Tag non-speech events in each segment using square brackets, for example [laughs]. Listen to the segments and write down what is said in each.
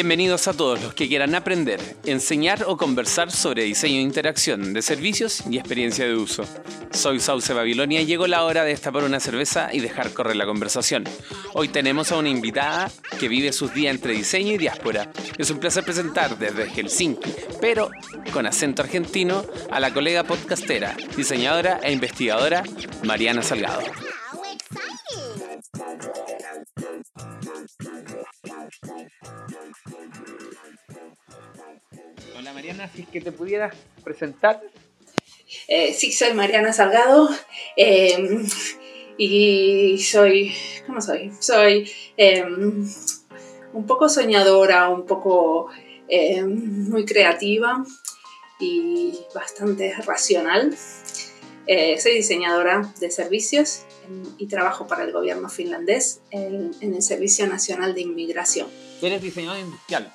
Bienvenidos a todos los que quieran aprender, enseñar o conversar sobre diseño e interacción de servicios y experiencia de uso. Soy Sauce Babilonia y llegó la hora de destapar una cerveza y dejar correr la conversación. Hoy tenemos a una invitada que vive sus días entre diseño y diáspora. Es un placer presentar desde Helsinki, pero con acento argentino, a la colega podcastera, diseñadora e investigadora Mariana Salgado. Hola Mariana, si es que te pudieras presentar. Eh, sí, soy Mariana Salgado em, y soy, ¿cómo soy? Soy em, un poco soñadora, un poco em, muy creativa y bastante racional. Eh, soy diseñadora de servicios y trabajo para el gobierno finlandés en, el Servicio Nacional de Inmigración. ¿Eres diseñadora industrial?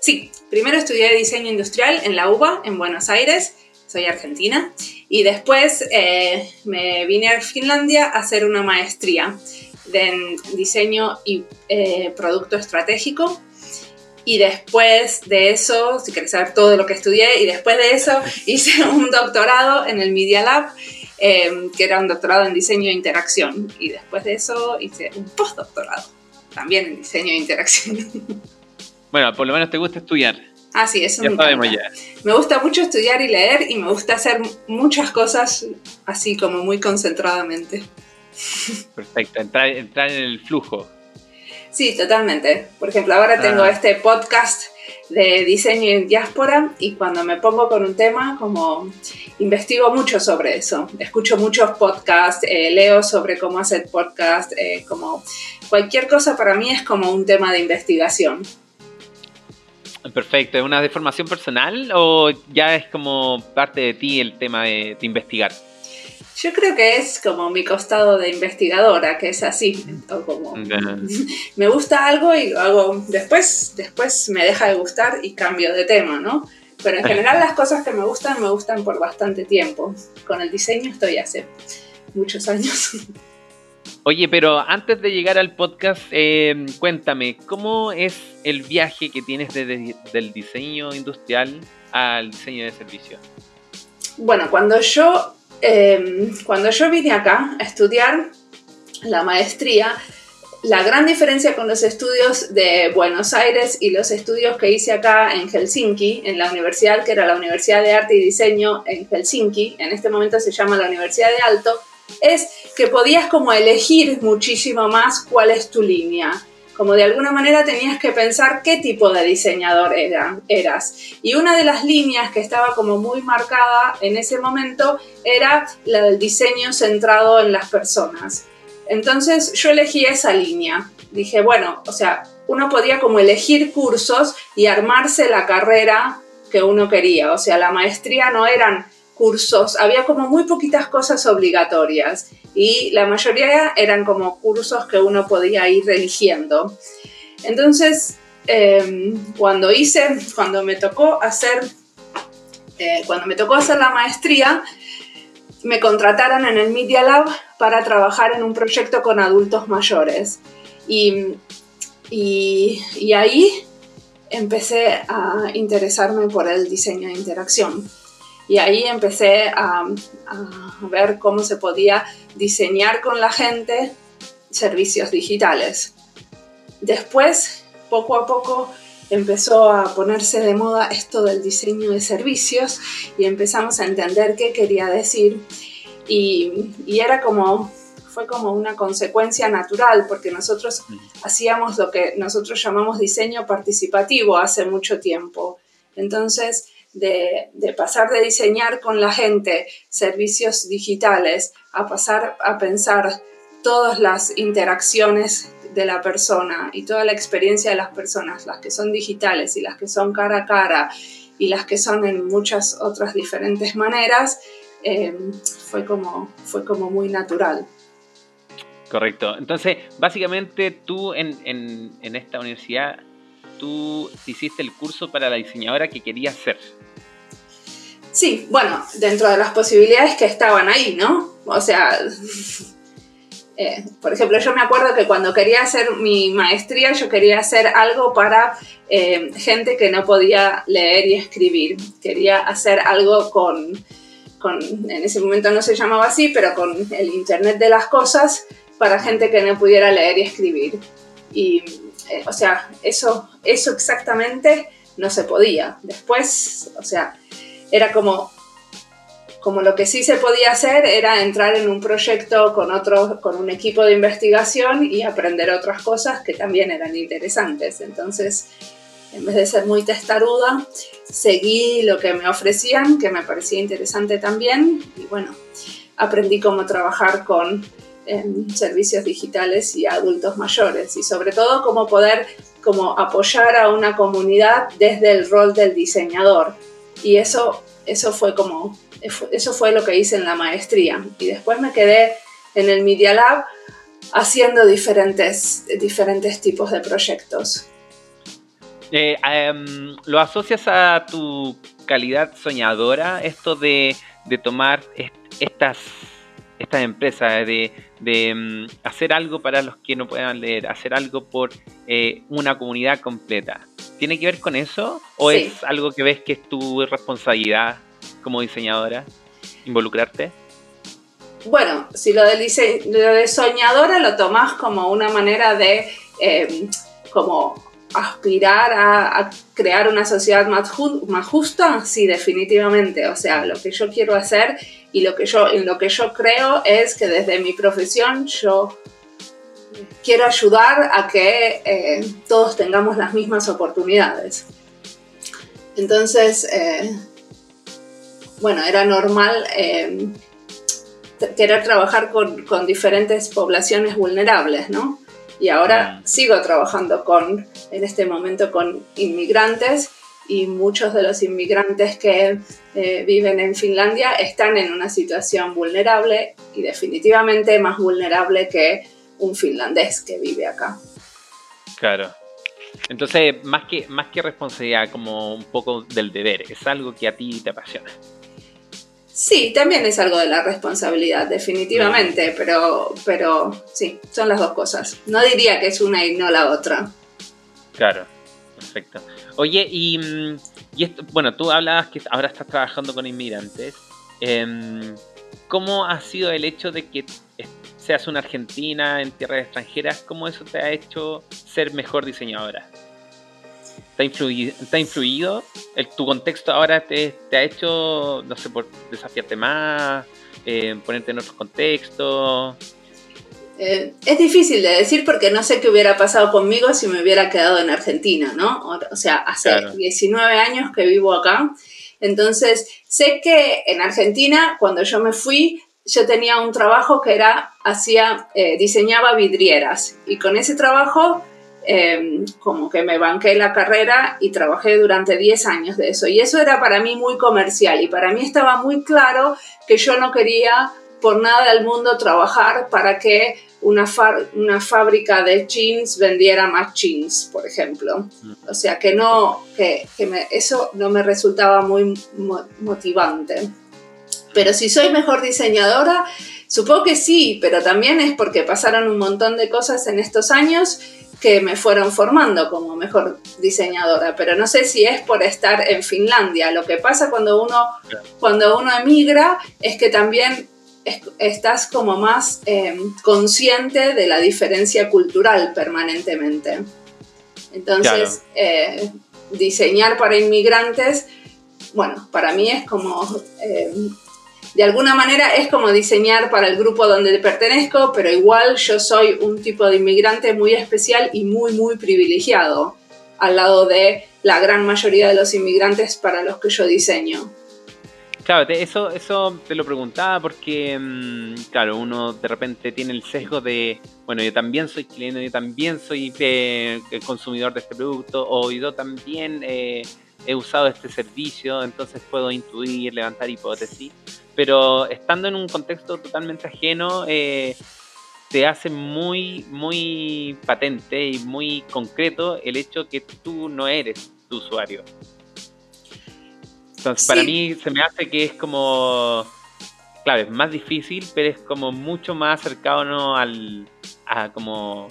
Sí, primero estudié diseño industrial en la UBA, en Buenos Aires, soy argentina, y después eh, me vine a Finlandia a hacer una maestría de diseño y eh, producto estratégico. Y después de eso, si quieres saber todo lo que estudié, y después de eso [laughs] hice un doctorado en el Media Lab Em, que era un doctorado en diseño e interacción. Y después de eso hice un postdoctorado, también en diseño e interacción. [laughs] Bueno, por lo menos te gusta estudiar. Ah, sí, eso ya me sabemos ya. Me gusta mucho estudiar y leer y me gusta hacer muchas cosas así como muy concentradamente. [laughs] Perfecto, entrar, entrar en el flujo. Sí, totalmente. Por ejemplo, ahora tengo ah. este podcast de diseño en diáspora y cuando me pongo con un tema, como investigo mucho sobre eso. Escucho muchos podcasts, eh, leo sobre cómo hacer podcast, eh, como cualquier cosa para mí es como un tema de investigación. Perfecto, ¿es una deformación personal o ya es como parte de ti el tema de investigar? Yo creo que es como mi costado de investigadora, que es así, como [laughs] me gusta algo y lo hago, después, después me deja de gustar y cambio de tema, ¿no? Pero en general las cosas que me gustan me gustan por bastante tiempo. Con el diseño estoy hace muchos años. Oye, pero antes de llegar al podcast, em, cuéntame, ¿cómo es el viaje que tienes desde el diseño industrial al diseño de servicios? Bueno, cuando yo Em, cuando yo vine acá a estudiar la maestría, la gran diferencia con los estudios de Buenos Aires y los estudios que hice acá en Helsinki, en la universidad que era la Universidad de Arte y Diseño en Helsinki, en este momento se llama la Universidad de Alto, es que podías como elegir muchísimo más cuál es tu línea como de alguna manera tenías que pensar qué tipo de diseñador eras. Y una de las líneas que estaba como muy marcada en ese momento era la del diseño centrado en las personas. Entonces yo elegí esa línea. Dije, bueno, o sea, uno podía como elegir cursos y armarse la carrera que uno quería. O sea, la maestría no eran cursos, había como muy poquitas cosas obligatorias y la mayoría eran como cursos que uno podía ir eligiendo. Entonces, em, cuando hice, cuando me tocó hacer, eh, cuando me tocó hacer la maestría, me contrataron en el Media Lab para trabajar en un proyecto con adultos mayores. Y, y, y ahí empecé a interesarme por el diseño de interacción. Y ahí empecé a, ver cómo se podía diseñar con la gente servicios digitales. Después, poco a poco, empezó a ponerse de moda esto del diseño de servicios y empezamos a entender qué quería decir. Y, y, era como, fue como una consecuencia natural, porque nosotros hacíamos lo que nosotros llamamos diseño participativo hace mucho tiempo. Entonces, de, pasar de diseñar con la gente servicios digitales a pasar a pensar todas las interacciones de la persona y toda la experiencia de las personas, las que son digitales y las que son cara a cara y las que son en muchas otras diferentes maneras, eh, fue, como, fue como muy natural. Correcto. Entonces, básicamente tú en, en esta universidad tú hiciste el curso para la diseñadora que querías ser. Sí, bueno, dentro de las posibilidades que estaban ahí, ¿no? O sea, [laughs] eh, por ejemplo, yo me acuerdo que cuando quería hacer mi maestría, yo quería hacer algo para eh, gente que no podía leer y escribir. Quería hacer algo con, en ese momento no se llamaba así, pero con el Internet de las Cosas para gente que no pudiera leer y escribir. Y, eh, o sea, eso, eso exactamente no se podía. Después, o sea, era como como lo que sí se podía hacer era entrar en un proyecto con, otro, con un equipo de investigación y aprender otras cosas que también eran interesantes. Entonces, en vez de ser muy testaruda, seguí lo que me ofrecían, que me parecía interesante también, y bueno, aprendí cómo trabajar con servicios digitales y adultos mayores, y sobre todo cómo poder como apoyar a una comunidad desde el rol del diseñador. Y eso, eso fue como eso fue lo que hice en la maestría. Y después me quedé en el Media Lab haciendo diferentes, diferentes tipos de proyectos. Eh, em, ¿Lo asocias a tu calidad soñadora, esto de, tomar estas, estas empresas, de, em, hacer algo para los que no puedan leer, hacer algo por eh, una comunidad completa? ¿Tiene que ver con eso? ¿O es algo que ves que es tu responsabilidad como diseñadora? ¿Involucrarte? Bueno, si lo de, lo de soñadora lo tomás como una manera de em, como aspirar a, crear una sociedad más, más, justa, sí, definitivamente. O sea, lo que yo quiero hacer y lo que yo, en lo que yo creo es que desde mi profesión yo quiero ayudar a que eh, todos tengamos las mismas oportunidades. Entonces, eh, bueno, era normal eh, querer trabajar con, diferentes poblaciones vulnerables, ¿no? Y ahora sigo trabajando con, en este momento, con inmigrantes y muchos de los inmigrantes que eh, viven en Finlandia están en una situación vulnerable y definitivamente más vulnerable que un finlandés que vive acá. Claro. Entonces, más que, más que responsabilidad, como un poco del deber, es algo que a ti te apasiona. Sí, también es algo de la responsabilidad, definitivamente, pero, pero sí, son las dos cosas. No diría que es una y no la otra. Claro, perfecto. Oye, y, mm, bueno, tú hablabas que ahora estás trabajando con inmigrantes. Em, ¿Cómo ha sido el hecho de que seas una argentina en tierras extranjeras? ¿Cómo eso te ha hecho ser mejor diseñadora? ¿Te ha influido? ¿El, ¿Tu contexto ahora te, ha hecho, no sé, por desafiarte más, eh, ponerte en otros contextos? Eh, es difícil de decir porque no sé qué hubiera pasado conmigo si me hubiera quedado en Argentina, ¿no? O, sea, hace 19 años que vivo acá. Entonces, sé que en Argentina, cuando yo me fui, yo tenía un trabajo que era, hacía, eh, diseñaba vidrieras. Y con ese trabajo Em, como que me banqué la carrera y trabajé durante 10 años de eso. Y eso era para mí muy comercial y para mí estaba muy claro que yo no quería por nada del mundo trabajar para que una, una fábrica de jeans vendiera más jeans, por ejemplo. O sea, que no, que, que eso no me resultaba muy motivante. Pero si soy mejor diseñadora, supongo que sí, pero también es porque pasaron un montón de cosas en estos años que me fueron formando como mejor diseñadora, pero no sé si es por estar en Finlandia. Lo que pasa cuando uno, cuando uno emigra es que también estás como más em, consciente de la diferencia cultural permanentemente. Entonces, eh, diseñar para inmigrantes, bueno, para mí es como em, de alguna manera es como diseñar para el grupo donde pertenezco, pero igual yo soy un tipo de inmigrante muy especial y muy, muy privilegiado al lado de la gran mayoría de los inmigrantes para los que yo diseño. Claro, eso, eso te lo preguntaba porque, mm, claro, uno de repente tiene el sesgo de, bueno, yo también soy chileno, yo también soy eh, consumidor de este producto, o yo también eh, he usado este servicio, entonces puedo intuir, levantar hipótesis pero estando en un contexto totalmente ajeno, eh, te hace muy, muy patente y muy concreto el hecho que tú no eres tu usuario. Entonces, para mí se me hace que es como claro, es más difícil, pero es como mucho más cercano al, a como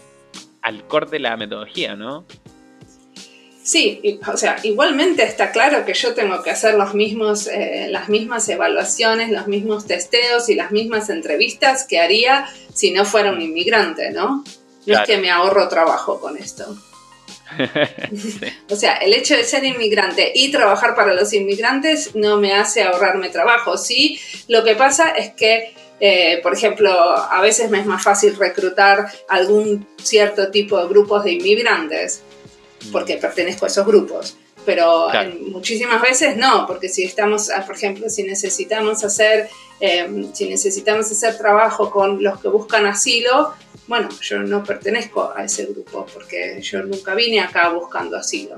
al core de la metodología, ¿no? Sí, o sea, igualmente está claro que yo tengo que hacer los mismos, eh, las mismas evaluaciones, los mismos testeos y las mismas entrevistas que haría si no fuera un inmigrante, ¿no? No es que me ahorro trabajo con esto. [laughs] o sea, el hecho de ser inmigrante y trabajar para los inmigrantes no me hace ahorrarme trabajo. Sí, lo que pasa es que eh, por ejemplo, a veces me es más fácil reclutar algún cierto tipo de grupos de inmigrantes porque pertenezco a esos grupos. Pero muchísimas veces no, porque si estamos, ah, por ejemplo, si necesitamos hacer, em, si necesitamos hacer trabajo con los que buscan asilo, bueno, yo no pertenezco a ese grupo porque yo nunca vine acá buscando asilo.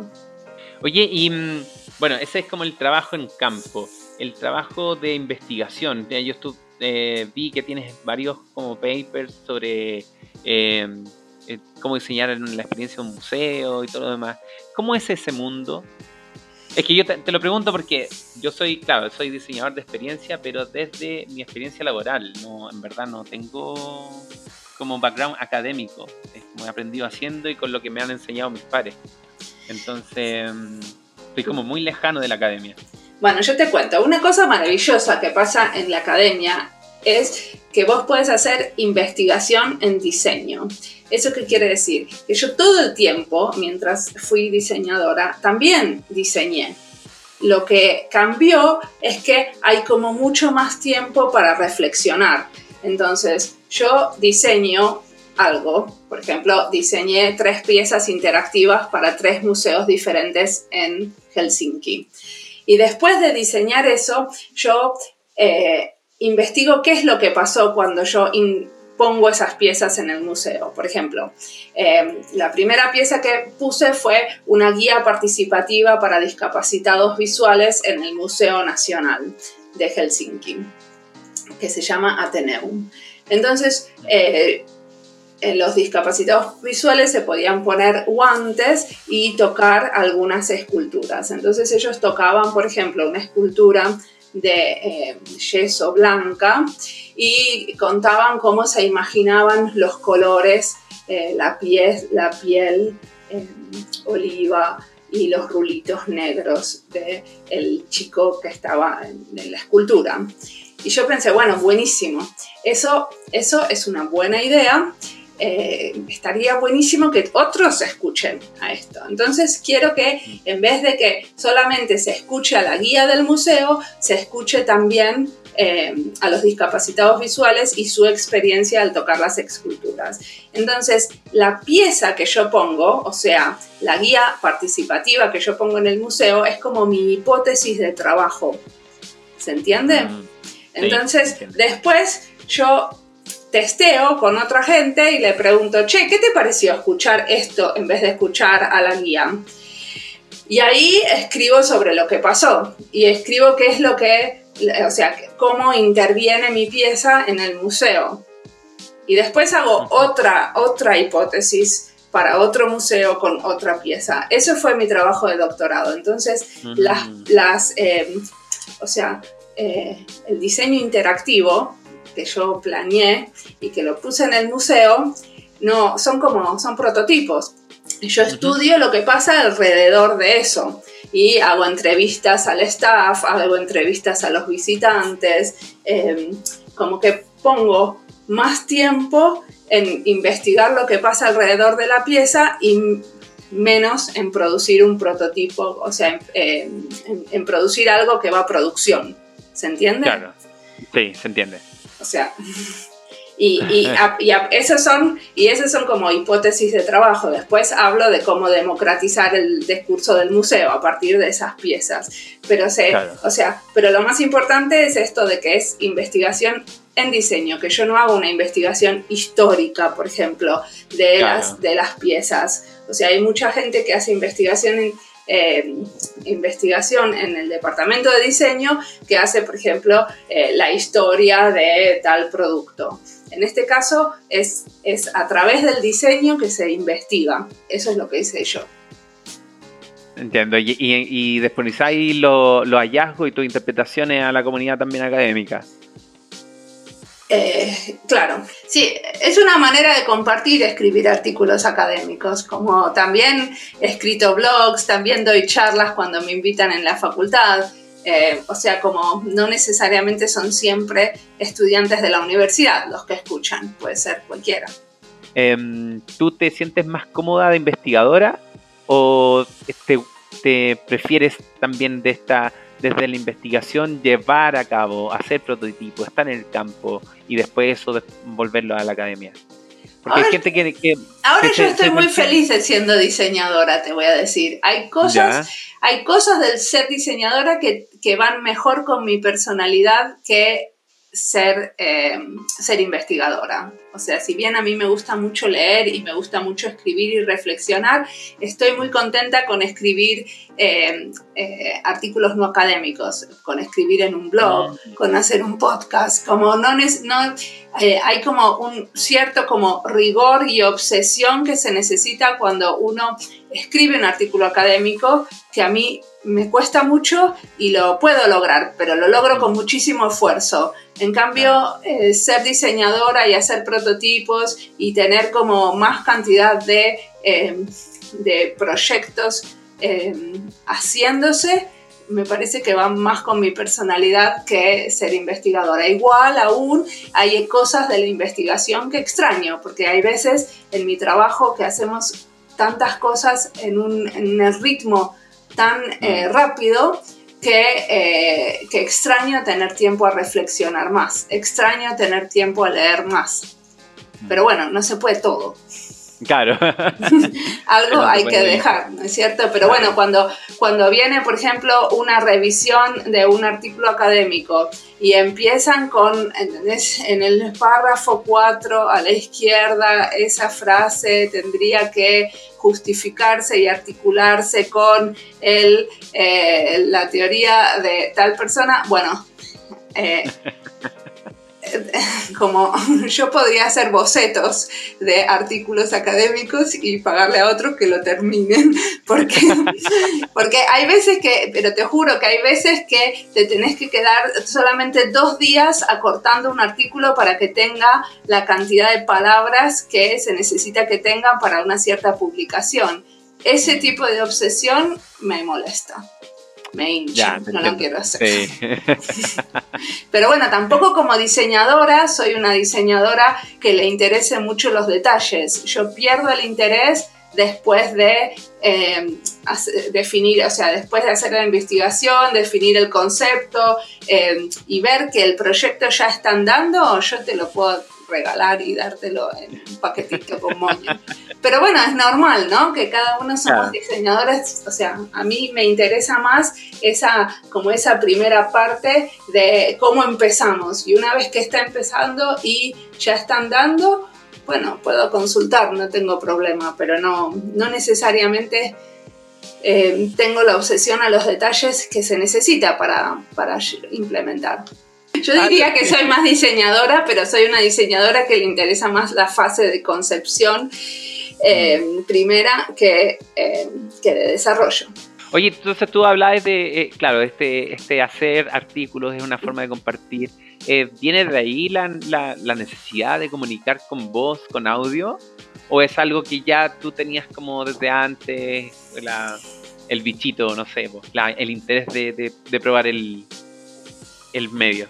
Oye, y mm, bueno, ese es como el trabajo en campo, el trabajo de investigación. Yo eh, vi que tienes varios como papers sobre em, eh, cómo diseñar la experiencia de un museo y todo lo demás. ¿Cómo es ese mundo? Es que yo te, lo pregunto porque yo soy, claro, soy diseñador de experiencia, pero desde mi experiencia laboral, no, en verdad no tengo como background académico. Es como he aprendido haciendo y con lo que me han enseñado mis pares. Entonces, estoy como muy lejano de la academia. Bueno, yo te cuento, una cosa maravillosa que pasa en la academia es que vos puedes hacer investigación en diseño. ¿Eso qué quiere decir? Que yo todo el tiempo, mientras fui diseñadora, también diseñé. Lo que cambió es que hay como mucho más tiempo para reflexionar. Entonces, yo diseño algo, por ejemplo, diseñé tres piezas interactivas para tres museos diferentes en Helsinki. Y después de diseñar eso, yo eh, investigo qué es lo que pasó cuando yo pongo esas piezas en el museo. Por ejemplo, eh, la primera pieza que puse fue una guía participativa para discapacitados visuales en el Museo Nacional de Helsinki, que se llama Ateneum. Entonces, eh, en los discapacitados visuales se podían poner guantes y tocar algunas esculturas. Entonces ellos tocaban, por ejemplo, una escultura de eh, yeso blanca y contaban cómo se imaginaban los colores, eh, la, piel, la piel eh, oliva y los rulitos negros del el chico que estaba en, la escultura. Y yo pensé, bueno, buenísimo, eso, eso es una buena idea eh, estaría buenísimo que otros escuchen a esto. Entonces quiero que en vez de que solamente se escuche a la guía del museo, se escuche también eh, a los discapacitados visuales y su experiencia al tocar las esculturas. Entonces, la pieza que yo pongo, o sea, la guía participativa que yo pongo en el museo, es como mi hipótesis de trabajo. ¿Se entiende? Mm, Entonces, después yo testeo con otra gente y le pregunto, che, ¿qué te pareció escuchar esto en vez de escuchar a la guía? Y ahí escribo sobre lo que pasó y escribo qué es lo que, o sea, cómo interviene mi pieza en el museo. Y después hago otra, otra hipótesis para otro museo con otra pieza. Eso fue mi trabajo de doctorado. Entonces, las, las eh, o sea, eh, el diseño interactivo que yo planeé y que lo puse en el museo, no, son como, son prototipos. Yo estudio lo que pasa alrededor de eso y hago entrevistas al staff, hago entrevistas a los visitantes, em, como que pongo más tiempo en investigar lo que pasa alrededor de la pieza y menos en producir un prototipo, o sea, en, en producir algo que va a producción. ¿Se entiende? Claro, sí, se entiende. O sea, y, y, esos son, y esas son como hipótesis de trabajo. Después hablo de cómo democratizar el discurso del museo a partir de esas piezas. Pero, se, o sea, pero lo más importante es esto de que es investigación en diseño, que yo no hago una investigación histórica, por ejemplo, de, las, de las piezas. O sea, hay mucha gente que hace investigación en, eh, investigación en el departamento de diseño que hace, por ejemplo, eh, la historia de tal producto. En este caso es, es a través del diseño que se investiga. Eso es lo que hice yo. Entiendo. Y, y, los hallazgos y tus interpretaciones a la comunidad también académica. Eh, claro, sí, es una manera de compartir, escribir artículos académicos, como también he escrito blogs, también doy charlas cuando me invitan en la facultad, eh, o sea, como no necesariamente son siempre estudiantes de la universidad los que escuchan, puede ser cualquiera. Em, ¿Tú te sientes más cómoda de investigadora o te, te prefieres también de esta desde la investigación llevar a cabo, hacer prototipos, estar en el campo y después eso volverlo a la academia. Porque ahora, hay gente que, ahora yo estoy muy feliz siendo diseñadora, te voy a decir. Hay cosas, hay cosas del ser diseñadora que, que van mejor con mi personalidad que ser, eh, ser investigadora. O sea, si bien a mí me gusta mucho leer y me gusta mucho escribir y reflexionar, estoy muy contenta con escribir eh, eh, artículos no académicos, con escribir en un blog, ah. con hacer un podcast. Como no, no hay como un cierto como rigor y obsesión que se necesita cuando uno escribe un artículo académico que a mí me cuesta mucho y lo puedo lograr, pero lo logro con muchísimo esfuerzo. En cambio, eh, ser diseñadora y hacer prototipos y tener como más cantidad de, em, de proyectos em, haciéndose, me parece que va más con mi personalidad que ser investigadora. Igual aún hay cosas de la investigación que extraño, porque hay veces en mi trabajo que hacemos tantas cosas en un, en un ritmo tan eh, rápido que, eh, que, extraño tener tiempo a reflexionar más, extraño tener tiempo a leer más. Pero bueno, no se puede todo. Claro. [laughs] [laughs] Algo hay que dejar, ¿no es cierto? Pero bueno, cuando, cuando viene, por ejemplo, una revisión de un artículo académico y empiezan con, En el párrafo 4 a la izquierda, esa frase tendría que justificarse y articularse con el, eh, la teoría de tal persona. Bueno, eh, [laughs] [laughs] como yo podría hacer bocetos de artículos académicos y pagarle a otros que lo terminen, [laughs] porque, [laughs] porque hay veces que, pero te juro que hay veces que te tenés que quedar solamente dos días acortando un artículo para que tenga la cantidad de palabras que se necesita que tenga para una cierta publicación. Ese tipo de obsesión me molesta me no lo quiero hacer. [laughs] Pero bueno, tampoco como diseñadora, soy una diseñadora que le interese mucho los detalles. Yo pierdo el interés después de eh, definir, o sea, después de hacer la investigación, definir el concepto eh, y ver que el proyecto ya está andando, yo te lo puedo regalar y dártelo en un paquetito con moño. Pero bueno, es normal, ¿no? Que cada uno somos diseñadores, o sea, a mí me interesa más esa, como esa primera parte de cómo empezamos. Y una vez que está empezando y ya están dando, bueno, puedo consultar, no tengo problema, pero no, no necesariamente eh, tengo la obsesión a los detalles que se necesita para, para implementar. Yo diría que soy más diseñadora, pero soy una diseñadora que le interesa más la fase de concepción eh, primera que, eh, que, de desarrollo. Oye, entonces tú hablabas de, eh, claro, este, este hacer artículos es una forma de compartir. ¿Viene de ahí la, la, necesidad de comunicar con voz, con audio? ¿O es algo que ya tú tenías como desde antes, el bichito, no sé, el interés de, de, de probar el, el medio?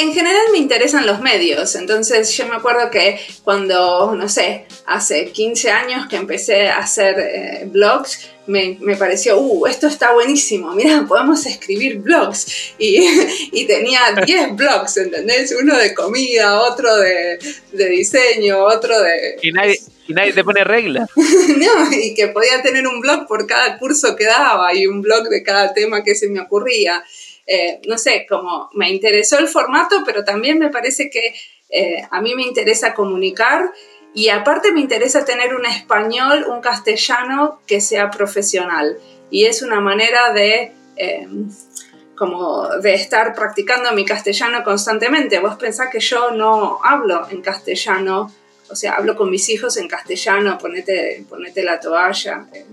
En general me interesan los medios, entonces yo me acuerdo que cuando, no sé, hace 15 años que empecé a hacer eh, blogs, me, me, pareció, uh, esto está buenísimo, mira, [laughs] podemos escribir blogs. Y, [laughs] y tenía 10 [laughs] blogs, ¿entendés? Uno de comida, otro de, de diseño, otro de... Y nadie, y nadie te pone reglas. no, y que podía tener un blog por cada curso que daba y un blog de cada tema que se me ocurría. Eh, no sé, como me interesó el formato, pero también me parece que eh, a mí me interesa comunicar y aparte me interesa tener un español, un castellano que sea profesional. Y es una manera de... Eh, como de estar practicando mi castellano constantemente. Vos pensás que yo no hablo en castellano o sea, hablo con mis hijos en castellano, ponete, ponete la toalla, eh,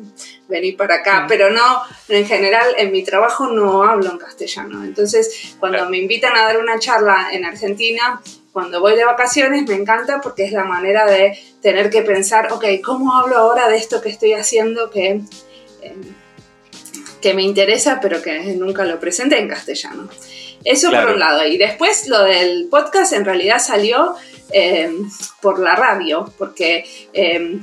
vení para acá, pero no, en general en mi trabajo no hablo en castellano. Entonces, cuando me invitan a dar una charla en Argentina, cuando voy de vacaciones me encanta porque es la manera de tener que pensar, ok, ¿cómo hablo ahora de esto que estoy haciendo que, em, que me interesa pero que nunca lo presenté en castellano? Eso por un lado. Y después lo del podcast en realidad salió em, por la radio, porque em,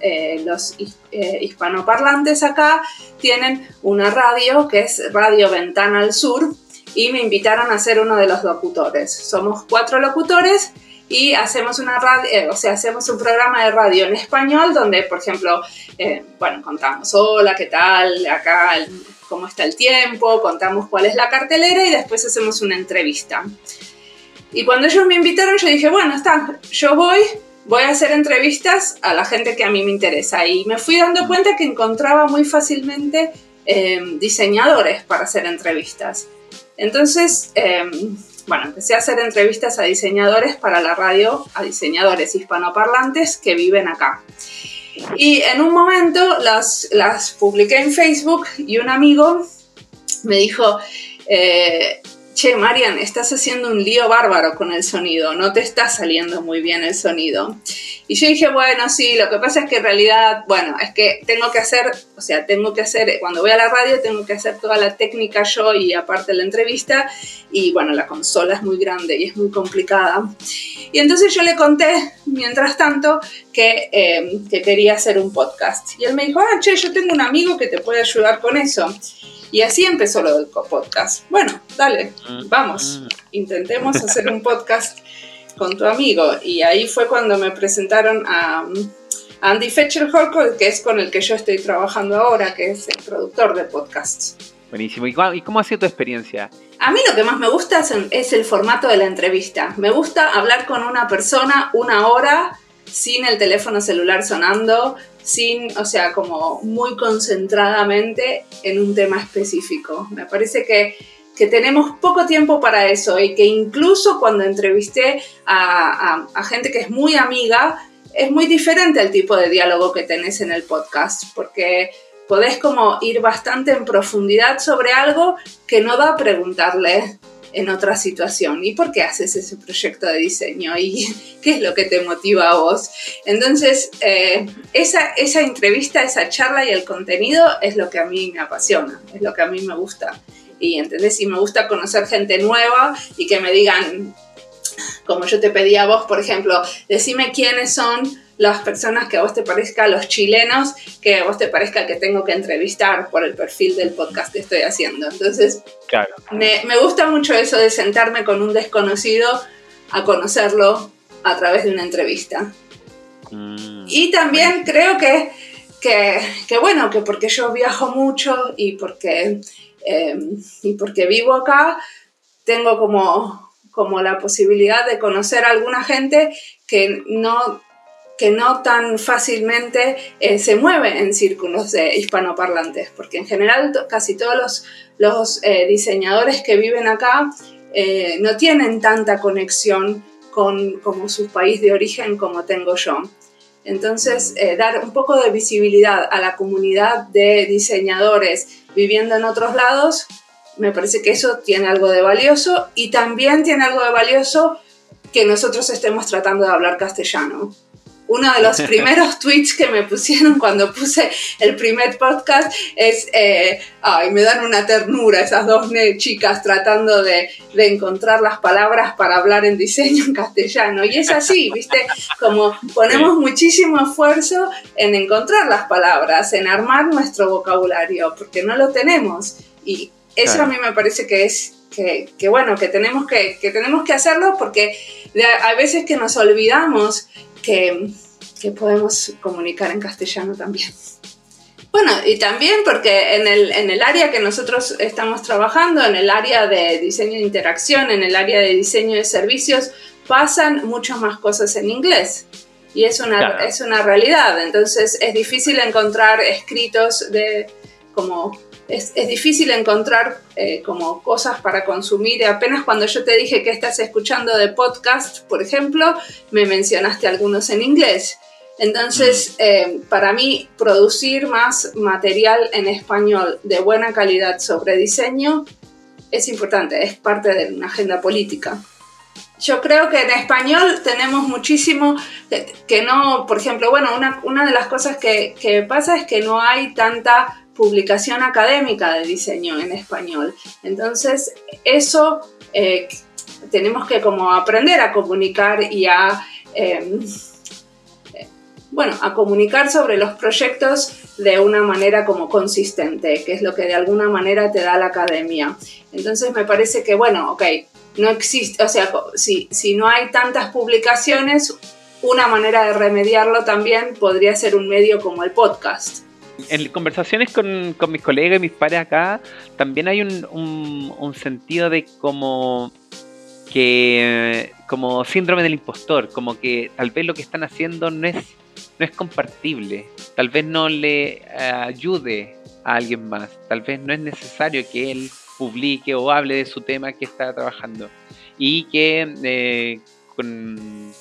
eh, los eh, hispanoparlantes acá tienen una radio que es Radio Ventana al Sur y me invitaron a ser uno de los locutores. Somos cuatro locutores y hacemos una radio, eh, o sea, hacemos un programa de radio en español donde, por ejemplo, bueno, contamos, hola, ¿qué tal? Acá, cómo está el tiempo, contamos cuál es la cartelera y después hacemos una entrevista. Y cuando ellos me invitaron, yo dije, bueno, está, yo voy, voy a hacer entrevistas a la gente que a mí me interesa. Y me fui dando cuenta que encontraba muy fácilmente em, diseñadores para hacer entrevistas. Entonces, em, bueno, empecé a hacer entrevistas a diseñadores para la radio, a diseñadores hispanoparlantes que viven acá. Y en un momento las, las publiqué en Facebook y un amigo me dijo, eh, che, Marian, estás haciendo un lío bárbaro con el sonido, no te está saliendo muy bien el sonido. Y yo dije, bueno, sí, lo que pasa es que en realidad, bueno, es que tengo que hacer, o sea, tengo que hacer, cuando voy a la radio tengo que hacer toda la técnica yo y aparte la entrevista, y bueno, la consola es muy grande y es muy complicada. Y entonces yo le conté, mientras tanto, que, eh, que quería hacer un podcast. Y él me dijo, ah, che, yo tengo un amigo que te puede ayudar con eso. Y así empezó lo del podcast. Bueno, dale, mm. vamos, mm. intentemos [laughs] hacer un podcast con tu amigo. Y ahí fue cuando me presentaron a um, Andy Fetcher Holco, que es con el que yo estoy trabajando ahora, que es el productor de podcasts. Buenísimo. ¿Y cómo ha sido tu experiencia? A mí lo que más me gusta es el formato de la entrevista. Me gusta hablar con una persona una hora sin el teléfono celular sonando, sin, o sea, como muy concentradamente en un tema específico. Me parece que, tenemos poco tiempo para eso y que incluso cuando entrevisté a, a, gente que es muy amiga, es muy diferente el tipo de diálogo que tenés en el podcast, porque podés como ir bastante en profundidad sobre algo que no da a preguntarle en otra situación. ¿Y por qué haces ese proyecto de diseño? ¿Y [laughs] qué es lo que te motiva a vos? Entonces, eh, esa, esa entrevista, esa charla y el contenido es lo que a mí me apasiona, es lo que a mí me gusta. Y, ¿entendés? Y me gusta conocer gente nueva y que me digan, como yo te pedí a vos, por ejemplo, decime quiénes son las personas que a vos te parezca, los chilenos, que a vos te parezca que tengo que entrevistar por el perfil del podcast que estoy haciendo. Entonces, claro. me, gusta mucho eso de sentarme con un desconocido a conocerlo a través de una entrevista. Mm, y también creo que, que, bueno, que porque yo viajo mucho y porque, em, y porque vivo acá, tengo como, como la posibilidad de conocer a alguna gente que no que no tan fácilmente eh, se mueve en círculos de hispanoparlantes, porque en general casi todos los, eh, diseñadores que viven acá eh, no tienen tanta conexión con como su país de origen como tengo yo. Entonces, dar un poco de visibilidad a la comunidad de diseñadores viviendo en otros lados, me parece que eso tiene algo de valioso y también tiene algo de valioso que nosotros estemos tratando de hablar castellano uno de los primeros [laughs] tweets que me pusieron cuando puse el primer podcast es, eh, ay, me dan una ternura esas dos chicas tratando de, de, encontrar las palabras para hablar en diseño en castellano. Y es así, ¿viste? Como ponemos muchísimo esfuerzo en encontrar las palabras, en armar nuestro vocabulario, porque no lo tenemos. Y eso a mí me parece que es que, que, bueno, que tenemos que, que tenemos que hacerlo porque hay veces que nos olvidamos que, podemos comunicar en castellano también. Bueno, y también porque en el, en el, área que nosotros estamos trabajando, en el área de diseño de interacción, en el área de diseño de servicios, pasan muchas más cosas en inglés. Y es una, es una realidad. Entonces es difícil encontrar escritos de como es, difícil encontrar eh, como cosas para consumir. Apenas cuando yo te dije que estás escuchando de podcast, por ejemplo, me mencionaste algunos en inglés. Entonces, mm. eh, para mí, producir más material en español de buena calidad sobre diseño es importante, es parte de una agenda política. yo creo que en español tenemos muchísimo que, no, por ejemplo, bueno, una, de las cosas que, pasa es que no hay tanta publicación académica de diseño en español. Entonces, eso eh, tenemos que como aprender a comunicar y a... Em, bueno, a comunicar sobre los proyectos de una manera como consistente, que es lo que de alguna manera te da la academia. Entonces me parece que, bueno, ok, no existe, o sea, si, si no hay tantas publicaciones, una manera de remediarlo también podría ser un medio como el podcast. En conversaciones con, con mis colegas y mis pares acá, también hay un, un, sentido de como que como síndrome del impostor, como que tal vez lo que están haciendo no es, no es compartible, tal vez no le eh, ayude a alguien más, tal vez no es necesario que él publique o hable de su tema que está trabajando. Y que eh, con,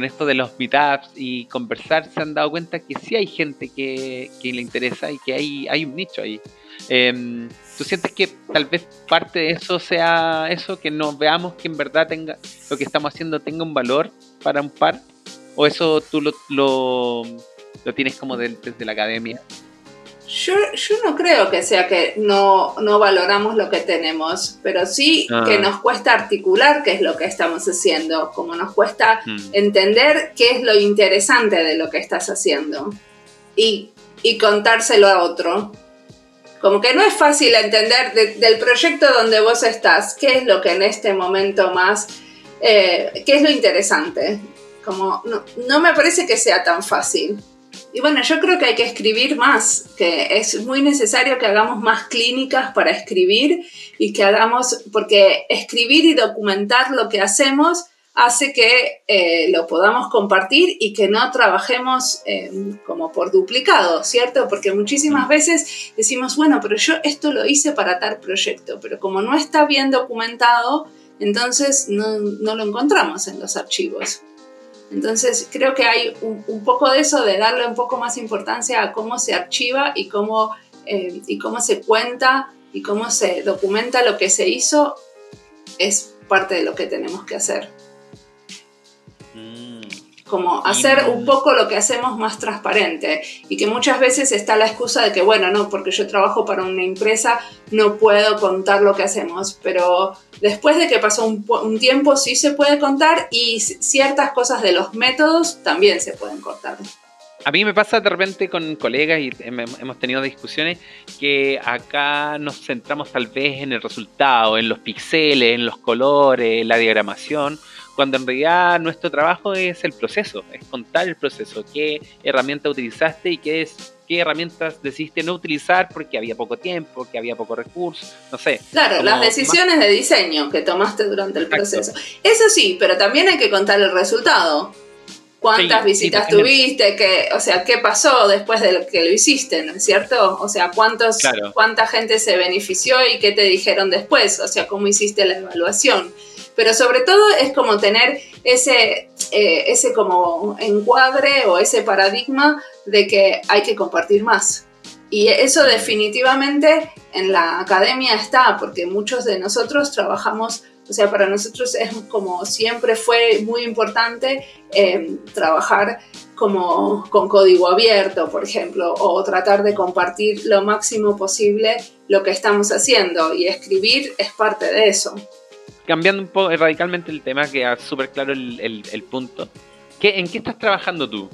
esto de los meetups y conversar se han dado cuenta que sí hay gente que, le interesa y que hay, hay un nicho ahí. Em, ¿Tú sientes que tal vez parte de eso sea eso, que nos veamos que en verdad tenga lo que estamos haciendo tenga un valor para un par? ¿O eso tú lo, lo, lo tienes como desde la academia? Yo, yo, no creo que sea que no, no valoramos lo que tenemos, pero sí ah. que nos cuesta articular qué es lo que estamos haciendo, como nos cuesta hmm. entender qué es lo interesante de lo que estás haciendo y, y contárselo a otro. Como que no es fácil entender del proyecto donde vos estás, qué es lo que en este momento más, eh, qué es lo interesante. Como no, no me parece que sea tan fácil. Y bueno, yo creo que hay que escribir más, que es muy necesario que hagamos más clínicas para escribir y que hagamos, porque escribir y documentar lo que hacemos hace que eh, lo podamos compartir y que no trabajemos eh, como por duplicado, ¿cierto? Porque muchísimas veces decimos, bueno, pero yo esto lo hice para tal proyecto, pero como no está bien documentado, entonces no, no lo encontramos en los archivos. Entonces creo que hay un, poco de eso, de darle un poco más importancia a cómo se archiva y cómo, eh, y cómo se cuenta y cómo se documenta lo que se hizo, es parte de lo que tenemos que hacer como hacer un poco lo que hacemos más transparente y que muchas veces está la excusa de que, bueno, no, porque yo trabajo para una empresa, no puedo contar lo que hacemos, pero después de que pasó un, tiempo sí se puede contar y ciertas cosas de los métodos también se pueden contar. A mí me pasa de repente con colegas y hemos tenido discusiones que acá nos centramos tal vez en el resultado, en los píxeles, en los colores, en la diagramación, cuando en realidad nuestro trabajo es el proceso, es contar el proceso, qué herramienta utilizaste y qué, es, qué herramientas decidiste no utilizar porque había poco tiempo, que había poco recurso, no sé. Claro, las decisiones de diseño que tomaste durante el proceso. Eso sí, pero también hay que contar el resultado. ¿Cuántas visitas tuviste? ¿Qué, o sea, ¿qué pasó después de que lo hiciste? ¿No es cierto? O sea, ¿cuántos, ¿cuánta gente se benefició y qué te dijeron después? O sea, ¿cómo hiciste la evaluación? Pero sobre todo es como tener ese, eh, ese como encuadre o ese paradigma de que hay que compartir más. Y eso definitivamente en la academia está, porque muchos de nosotros trabajamos, o sea, para nosotros es como siempre fue muy importante eh, trabajar como con código abierto, por ejemplo, o tratar de compartir lo máximo posible lo que estamos haciendo y escribir es parte de eso cambiando un poco radicalmente el tema, queda súper claro el, punto. ¿Qué, ¿En qué estás trabajando tú?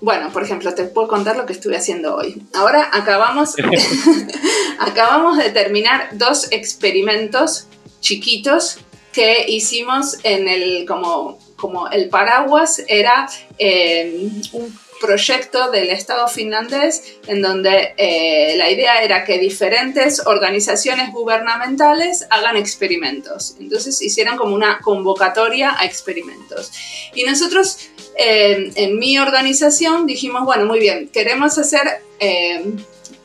Bueno, por ejemplo, te puedo contar lo que estuve haciendo hoy. Ahora acabamos, [laughs] [laughs] acabamos de terminar dos experimentos chiquitos que hicimos en el, como, como el paraguas era eh, un proyecto del Estado finlandés en donde eh, la idea era que diferentes organizaciones gubernamentales hagan experimentos. Entonces hicieron como una convocatoria a experimentos. Y nosotros eh, en mi organización dijimos, bueno, muy bien, queremos hacer... Eh,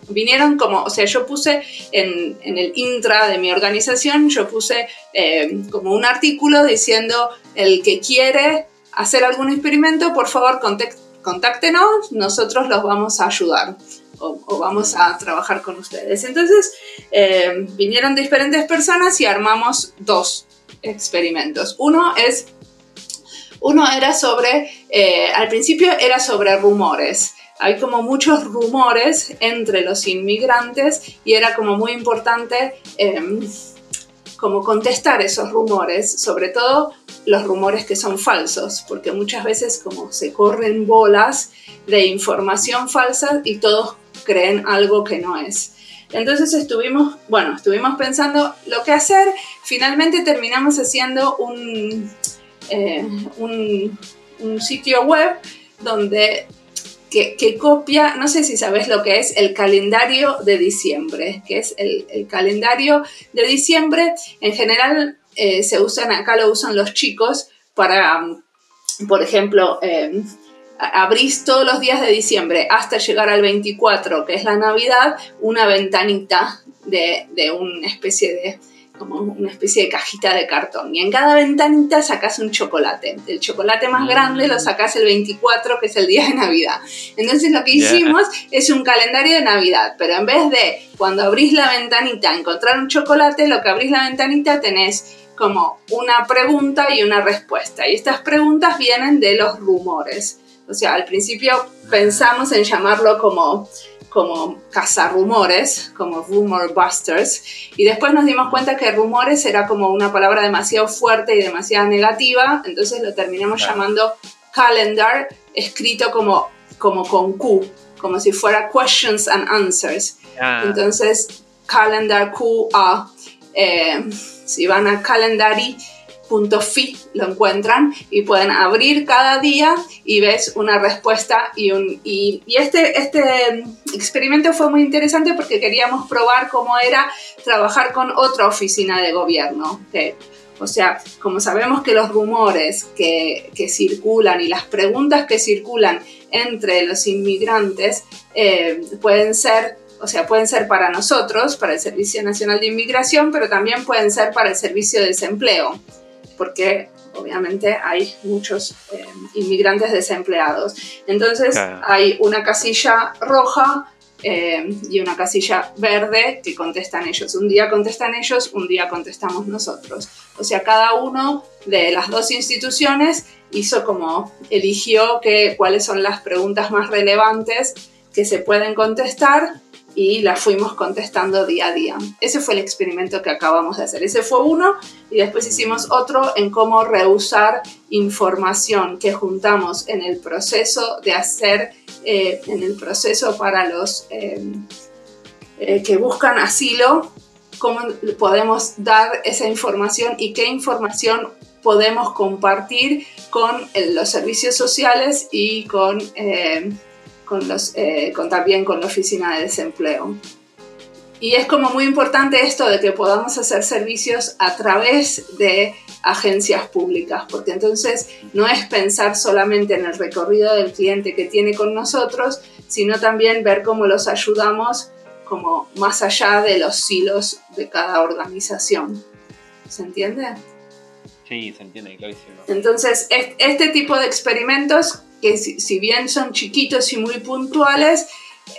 vinieron como, o sea, yo puse en, en, el intra de mi organización, yo puse como un artículo diciendo, el que quiere hacer algún experimento, por favor, contacte contáctenos, nosotros los vamos a ayudar o, vamos a trabajar con ustedes. Entonces eh, vinieron diferentes personas y armamos dos experimentos. Uno es Uno era sobre, eh, al principio era sobre rumores. Hay como muchos rumores entre los inmigrantes y era como muy importante em, como contestar esos rumores, sobre todo los rumores que son falsos, porque muchas veces como se corren bolas de información falsa y todos creen algo que no es. Entonces estuvimos, bueno, estuvimos pensando lo que hacer, finalmente terminamos haciendo un, eh, un, sitio web donde que, copia, no sé si sabes lo que es el calendario de diciembre, que es el, calendario de diciembre. En general eh, se usan, acá lo usan los chicos para, por ejemplo, eh, abrís todos los días de diciembre hasta llegar al 24, que es la Navidad, una ventanita de, de una especie de como una especie de cajita de cartón. Y en cada ventanita sacas un chocolate. El chocolate más grande lo sacas el 24, que es el día de Navidad. Entonces lo que hicimos es un calendario de Navidad, pero en vez de cuando abrís la ventanita encontrar un chocolate, lo que abrís la ventanita tenés como una pregunta y una respuesta. Y estas preguntas vienen de los rumores. O sea, al principio pensamos en llamarlo como como rumores, como rumor busters, y después nos dimos cuenta que rumores era como una palabra demasiado fuerte y demasiado negativa, entonces lo terminamos llamando calendar, escrito como, como con Q, como si fuera questions and answers. Ah. Entonces, calendar Q A. Eh, si van a calendary .fi lo encuentran y pueden abrir cada día y ves una respuesta y un y, este, este experimento fue muy interesante porque queríamos probar cómo era trabajar con otra oficina de gobierno o sea, como sabemos que los rumores que, circulan y las preguntas que circulan entre los inmigrantes eh, pueden ser o sea, pueden ser para nosotros, para el Servicio Nacional de Inmigración, pero también pueden ser para el Servicio de Desempleo porque obviamente hay muchos eh, inmigrantes desempleados. Entonces hay una casilla roja eh, y una casilla verde que contestan ellos. Un día contestan ellos, un día contestamos nosotros. O sea, cada uno de las dos instituciones hizo como eligió que, cuáles son las preguntas más relevantes que se pueden contestar y la fuimos contestando día a día. Ese fue el experimento que acabamos de hacer. Ese fue uno y después hicimos otro en cómo reusar información que juntamos en el proceso de hacer, eh, en el proceso para los eh, eh, que buscan asilo, cómo podemos dar esa información y qué información podemos compartir con los servicios sociales y con con, los, eh, con también con la oficina de desempleo. Y es como muy importante esto de que podamos hacer servicios a través de agencias públicas, porque entonces no es pensar solamente en el recorrido del cliente que tiene con nosotros, sino también ver cómo los ayudamos como más allá de los silos de cada organización. ¿Se entiende? Sí, se entiende, clarísimo. Entonces, este tipo de experimentos que si, bien son chiquitos y muy puntuales,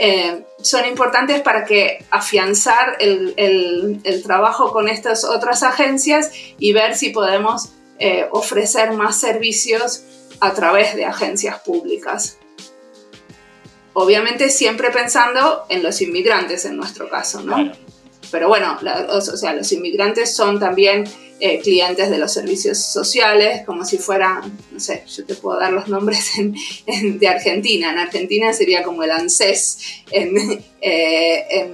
eh, son importantes para que afianzar el, el, trabajo con estas otras agencias y ver si podemos eh, ofrecer más servicios a través de agencias públicas. Obviamente siempre pensando en los inmigrantes en nuestro caso, ¿no? Pero bueno, o sea, los inmigrantes son también eh, clientes de los servicios sociales, como si fuera, no sé, yo te puedo dar los nombres de Argentina. En Argentina sería como el ANSES, en, eh,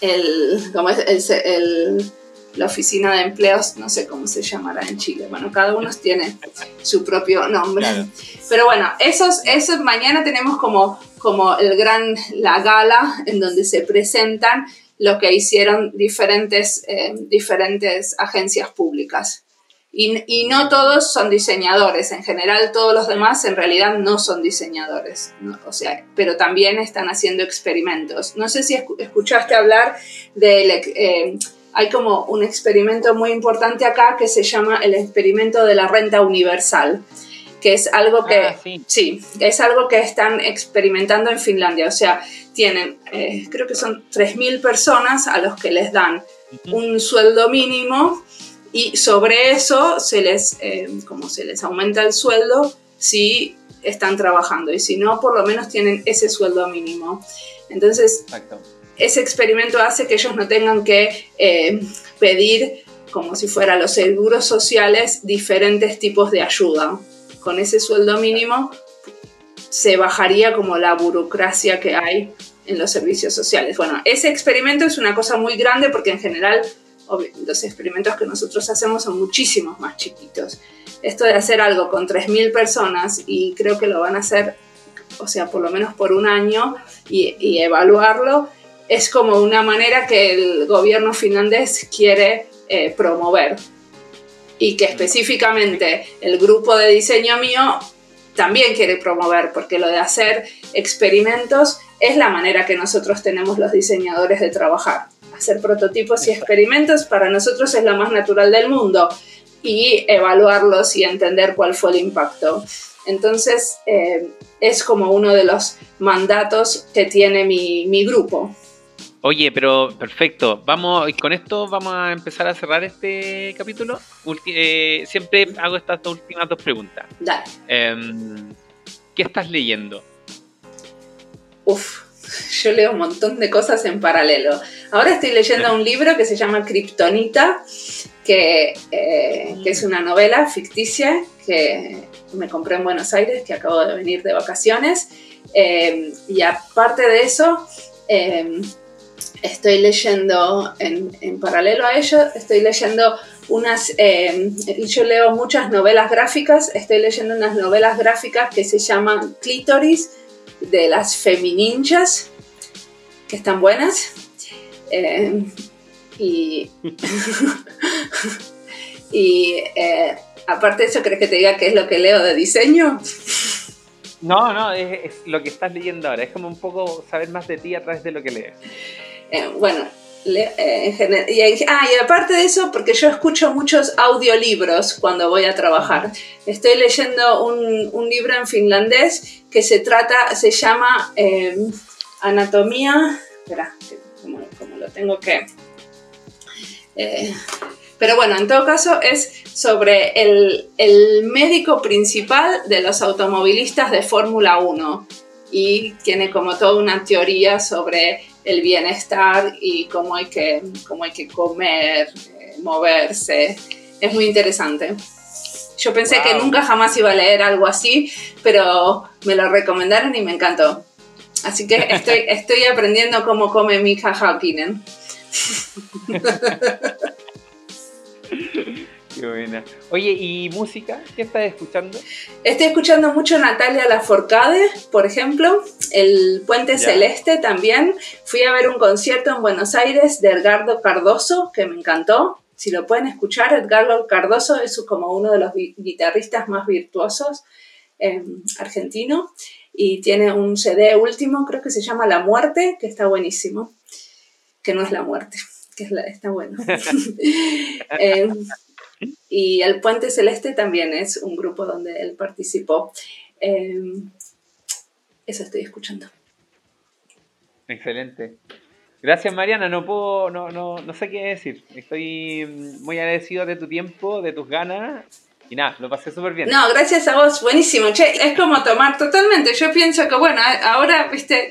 el, como es, el, la oficina de empleos, no sé cómo se llamará en Chile. Bueno, cada uno tiene su propio nombre. Pero bueno, esos, esos mañana tenemos como, como el gran, la gala en donde se presentan lo que hicieron diferentes, eh, diferentes agencias públicas. Y, no todos son diseñadores, en general todos los demás en realidad no son diseñadores, o sea, pero también están haciendo experimentos. No sé si escuchaste hablar de... Eh, hay como un experimento muy importante acá que se llama el experimento de la renta universal que es algo que ah, sí. es algo que están experimentando en Finlandia. O sea, tienen, eh, creo que son 3.000 personas a los que les dan un sueldo mínimo y sobre eso se les, eh, como se les aumenta el sueldo si están trabajando y si no, por lo menos tienen ese sueldo mínimo. Entonces, ese experimento hace que ellos no tengan que eh, pedir como si fuera los seguros sociales diferentes tipos de ayuda. Con ese sueldo mínimo se bajaría como la burocracia que hay en los servicios sociales. Bueno, ese experimento es una cosa muy grande porque en general los experimentos que nosotros hacemos son muchísimos más chiquitos. Esto de hacer algo con 3.000 personas y creo que lo van a hacer, o sea, por lo menos por un año y, evaluarlo, es como una manera que el gobierno finlandés quiere eh, promover y que específicamente el grupo de diseño mío también quiere promover, porque lo de hacer experimentos es la manera que nosotros tenemos los diseñadores de trabajar. Hacer prototipos y experimentos para nosotros es lo más natural del mundo y evaluarlos y entender cuál fue el impacto. Entonces, eh, es como uno de los mandatos que tiene mi, mi grupo. Oye, pero perfecto. Vamos, con esto vamos a empezar a cerrar este capítulo. Eh, siempre hago estas dos últimas dos preguntas. Dale. Em, ¿Qué estás leyendo? Uf, [laughs] yo leo un montón de cosas en paralelo. Ahora estoy leyendo un libro que se llama Kryptonita, que, eh, que es una novela ficticia que me compré en Buenos Aires, que acabo de venir de vacaciones. Em, y aparte de eso, em, estoy leyendo, en, paralelo a ello, estoy leyendo unas, eh, yo leo muchas novelas gráficas, estoy leyendo unas novelas gráficas que se llaman Clitoris, de las femininjas, que están buenas. Eh, y [laughs] y eh, aparte de eso, ¿crees que te diga qué es lo que leo de diseño? No, no, es, lo que estás leyendo ahora. Es como un poco saber más de ti a través de lo que lees. Eh, bueno, eh, en y, ah, y aparte de eso, porque yo escucho muchos audiolibros cuando voy a trabajar. Estoy leyendo un, libro en finlandés que se trata, se llama em, Anatomía. Espera, como, lo tengo que. Eh, pero bueno, en todo caso es sobre el, el médico principal de los automovilistas de Fórmula 1 y tiene como toda una teoría sobre el bienestar y cómo hay que, cómo hay que comer, eh, moverse. Es muy interesante. Yo pensé que nunca jamás iba a leer algo así, pero me lo recomendaron y me encantó. Así que estoy, [laughs] estoy aprendiendo cómo come Mika Hakkinen. [laughs] Oye, ¿y música? ¿Qué estás escuchando? Estoy escuchando mucho Natalia Laforcade, por ejemplo, El Puente Celeste también. Fui a ver un concierto en Buenos Aires de Edgardo Cardoso, que me encantó. Si lo pueden escuchar, Edgardo Cardoso es como uno de los guitarristas más virtuosos eh, argentino y tiene un CD último, creo que se llama La Muerte, que está buenísimo, que no es la muerte, que está bueno. [laughs] eh, y El Puente Celeste también es un grupo donde él participó. Em, eso estoy escuchando. Excelente. Gracias Mariana, no puedo, no, no, no sé qué decir. Estoy muy agradecido de tu tiempo, de tus ganas. Y nada, lo pasé súper bien. No, gracias a vos, buenísimo. Che, es como tomar totalmente. Yo pienso que, bueno, ahora, viste,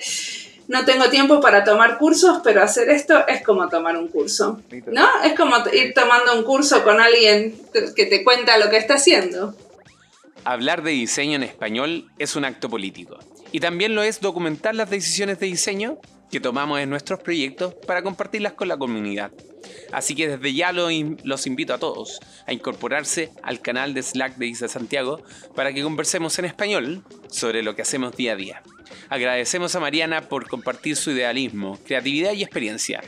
no tengo tiempo para tomar cursos, pero hacer esto es como tomar un curso, ¿no? Es como ir tomando un curso con alguien que te cuenta lo que está haciendo. Hablar de diseño en español es un acto político. Y también lo es documentar las decisiones de diseño que tomamos en nuestros proyectos para compartirlas con la comunidad. Así que desde ya los invito a todos a incorporarse al canal de Slack de Isa Santiago para que conversemos en español sobre lo que hacemos día a día. Agradecemos a Mariana por compartir su idealismo, creatividad y experiencia.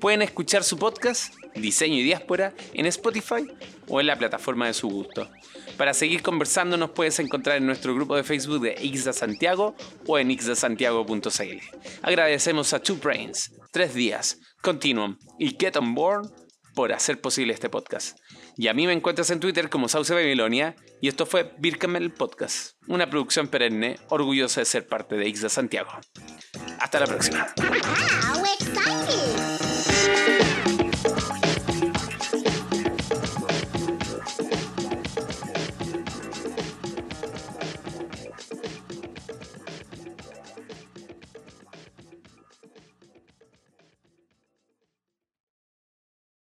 Pueden escuchar su podcast, Diseño y Diáspora, en Spotify o en la plataforma de su gusto. Para seguir conversando nos puedes encontrar en nuestro grupo de Facebook de Ixda Santiago o en ixdasantiago.cl. Agradecemos a Two Brains, Tres Días, Continuum y Get On Board por hacer posible este podcast. Y a mí me encuentras en Twitter como Sauce Babilonia y esto fue Birkamel Podcast, una producción perenne orgullosa de ser parte de Ixda Santiago. Hasta la próxima.